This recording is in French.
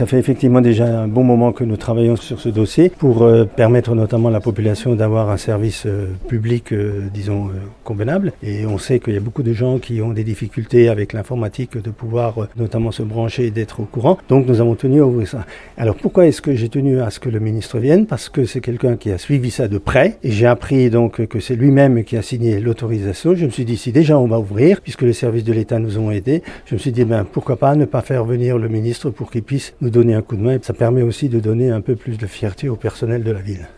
Ça fait effectivement déjà un bon moment que nous travaillons sur ce dossier pour euh, permettre notamment à la population d'avoir un service euh, public, euh, disons, convenable. Et on sait qu'il y a beaucoup de gens qui ont des difficultés avec l'informatique de pouvoir notamment se brancher et d'être au courant. Donc nous avons tenu à ouvrir ça. Alors pourquoi est-ce que j'ai tenu à ce que le ministre vienne? Parce que c'est quelqu'un qui a suivi ça de près. Et j'ai appris donc que c'est lui-même qui a signé l'autorisation. Je me suis dit, si déjà on va ouvrir, puisque les services de l'État nous ont aidés, je me suis dit, ben, pourquoi pas ne pas faire venir le ministre pour qu'il puisse nous donner un coup de main. Ça permet aussi de donner un peu plus de fierté au personnel de la ville.